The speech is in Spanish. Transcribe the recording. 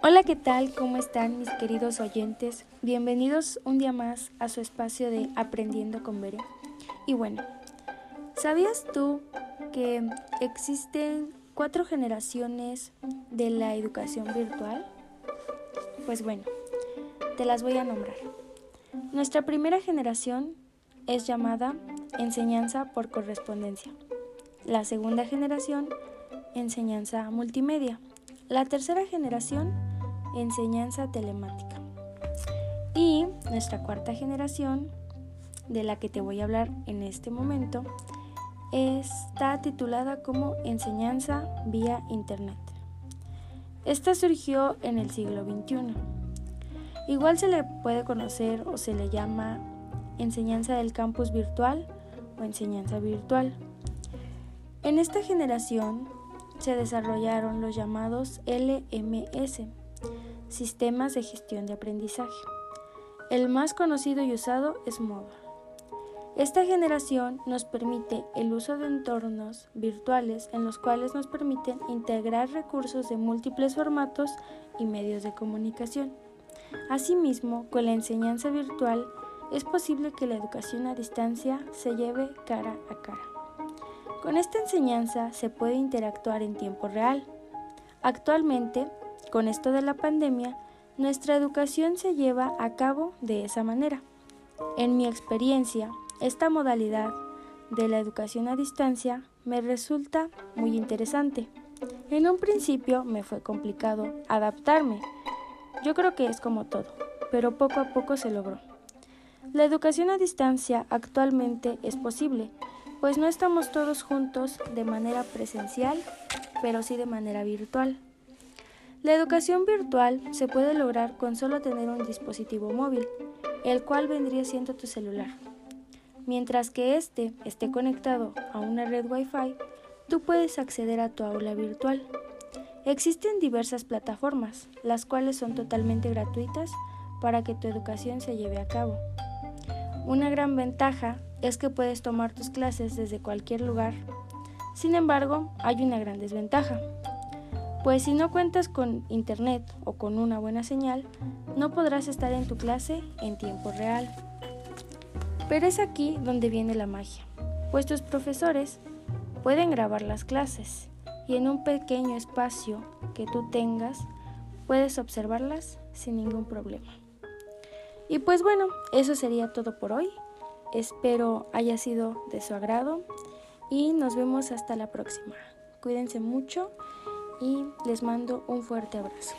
Hola, ¿qué tal? ¿Cómo están mis queridos oyentes? Bienvenidos un día más a su espacio de Aprendiendo con Bere. Y bueno, ¿sabías tú que existen cuatro generaciones de la educación virtual? Pues bueno, te las voy a nombrar. Nuestra primera generación es llamada enseñanza por correspondencia. La segunda generación, enseñanza multimedia. La tercera generación, enseñanza telemática. Y nuestra cuarta generación, de la que te voy a hablar en este momento, está titulada como enseñanza vía Internet. Esta surgió en el siglo XXI. Igual se le puede conocer o se le llama enseñanza del campus virtual o enseñanza virtual. En esta generación se desarrollaron los llamados LMS, sistemas de gestión de aprendizaje. El más conocido y usado es MOOC. Esta generación nos permite el uso de entornos virtuales en los cuales nos permiten integrar recursos de múltiples formatos y medios de comunicación. Asimismo, con la enseñanza virtual es posible que la educación a distancia se lleve cara a cara. Con esta enseñanza se puede interactuar en tiempo real. Actualmente, con esto de la pandemia, nuestra educación se lleva a cabo de esa manera. En mi experiencia, esta modalidad de la educación a distancia me resulta muy interesante. En un principio me fue complicado adaptarme. Yo creo que es como todo, pero poco a poco se logró. La educación a distancia actualmente es posible, pues no estamos todos juntos de manera presencial, pero sí de manera virtual. La educación virtual se puede lograr con solo tener un dispositivo móvil, el cual vendría siendo tu celular. Mientras que éste esté conectado a una red Wi-Fi, tú puedes acceder a tu aula virtual. Existen diversas plataformas, las cuales son totalmente gratuitas para que tu educación se lleve a cabo. Una gran ventaja es que puedes tomar tus clases desde cualquier lugar. Sin embargo, hay una gran desventaja, pues si no cuentas con internet o con una buena señal, no podrás estar en tu clase en tiempo real. Pero es aquí donde viene la magia, pues tus profesores pueden grabar las clases y en un pequeño espacio que tú tengas puedes observarlas sin ningún problema. Y pues bueno, eso sería todo por hoy. Espero haya sido de su agrado y nos vemos hasta la próxima. Cuídense mucho y les mando un fuerte abrazo.